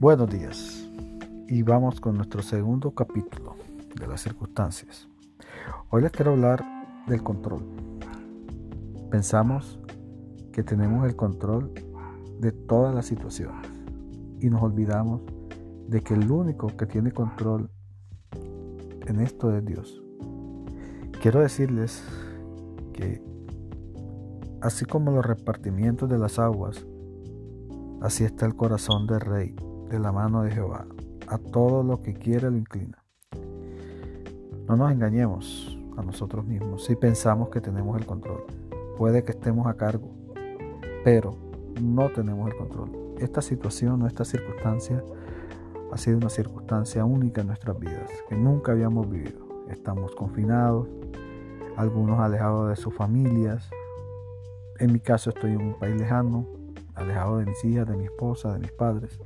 Buenos días y vamos con nuestro segundo capítulo de las circunstancias. Hoy les quiero hablar del control. Pensamos que tenemos el control de todas las situaciones y nos olvidamos de que el único que tiene control en esto es Dios. Quiero decirles que así como los repartimientos de las aguas, así está el corazón del rey de la mano de Jehová. A todo lo que quiere lo inclina. No nos engañemos a nosotros mismos si pensamos que tenemos el control. Puede que estemos a cargo, pero no tenemos el control. Esta situación o esta circunstancia ha sido una circunstancia única en nuestras vidas, que nunca habíamos vivido. Estamos confinados, algunos alejados de sus familias. En mi caso estoy en un país lejano, alejado de mis hijas, de mi esposa, de mis padres.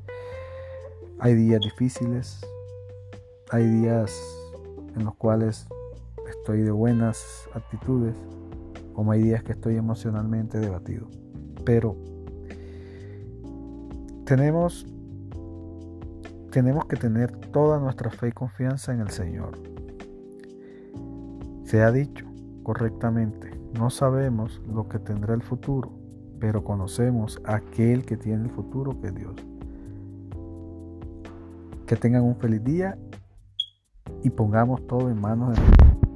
Hay días difíciles, hay días en los cuales estoy de buenas actitudes, como hay días que estoy emocionalmente debatido. Pero tenemos, tenemos que tener toda nuestra fe y confianza en el Señor. Se ha dicho correctamente, no sabemos lo que tendrá el futuro, pero conocemos aquel que tiene el futuro, que es Dios. Que tengan un feliz día y pongamos todo en manos de.